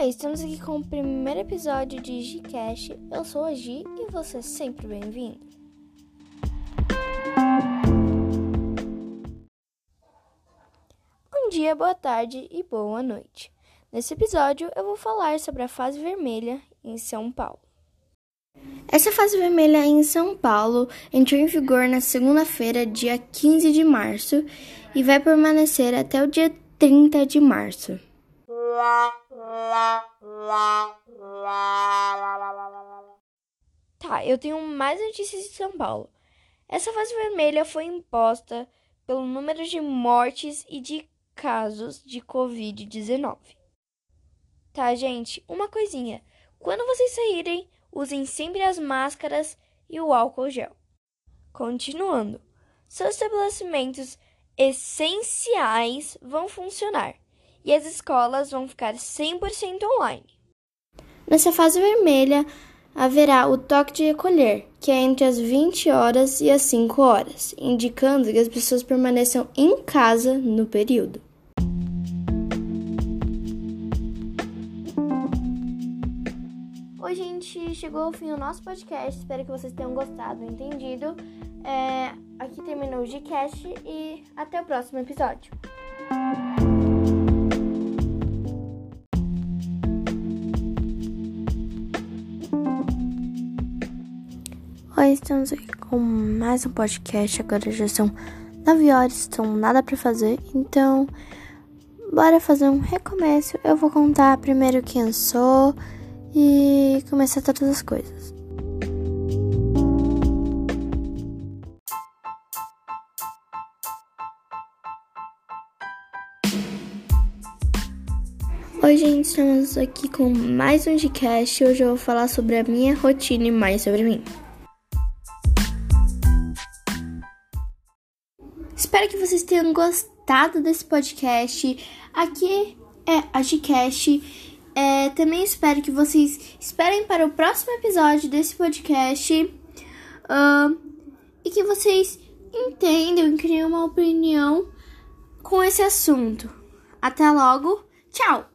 Oi, estamos aqui com o primeiro episódio de Gcast. Eu sou a Gi e você é sempre bem-vindo. Bom dia, boa tarde e boa noite. Nesse episódio eu vou falar sobre a fase vermelha em São Paulo. Essa fase vermelha em São Paulo entrou em vigor na segunda-feira, dia 15 de março, e vai permanecer até o dia 30 de março. Tá, eu tenho mais notícias de São Paulo. Essa fase vermelha foi imposta pelo número de mortes e de casos de Covid-19. Tá, gente? Uma coisinha. Quando vocês saírem, usem sempre as máscaras e o álcool gel. Continuando, seus estabelecimentos essenciais vão funcionar e as escolas vão ficar 100% online. Nessa fase vermelha, haverá o toque de recolher, que é entre as 20 horas e as 5 horas, indicando que as pessoas permaneçam em casa no período. Oi, gente, chegou o fim do nosso podcast. Espero que vocês tenham gostado, entendido. É, aqui terminou o Gcast e até o próximo episódio. Oi, estamos aqui com mais um podcast. Agora já são 9 horas, então nada para fazer. Então, bora fazer um recomeço. Eu vou contar primeiro quem eu sou e começar todas as coisas. Oi, gente, estamos aqui com mais um podcast. Hoje eu vou falar sobre a minha rotina e mais sobre mim. Espero que vocês tenham gostado desse podcast. Aqui é a Gcast. É, também espero que vocês esperem para o próximo episódio desse podcast uh, e que vocês entendam e criem uma opinião com esse assunto. Até logo, tchau!